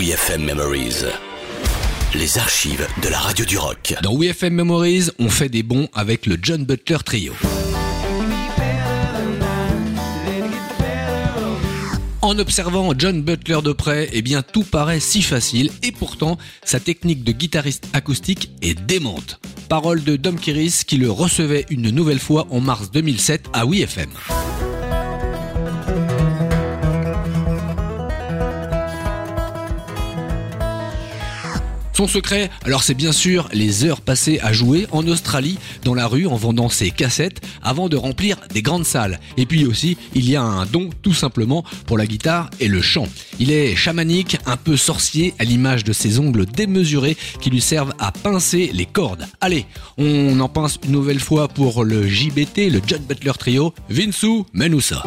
WeFM Memories. Les archives de la radio du rock. Dans WeFM Memories, on fait des bons avec le John Butler Trio. En observant John Butler de près, eh bien tout paraît si facile et pourtant sa technique de guitariste acoustique est démente. Parole de Dom Kiris qui le recevait une nouvelle fois en mars 2007 à WeFM. Son secret, alors c'est bien sûr les heures passées à jouer en Australie, dans la rue, en vendant ses cassettes, avant de remplir des grandes salles. Et puis aussi, il y a un don tout simplement pour la guitare et le chant. Il est chamanique, un peu sorcier, à l'image de ses ongles démesurés qui lui servent à pincer les cordes. Allez, on en pince une nouvelle fois pour le JBT, le John Butler Trio. Vinsou, mets-nous ça.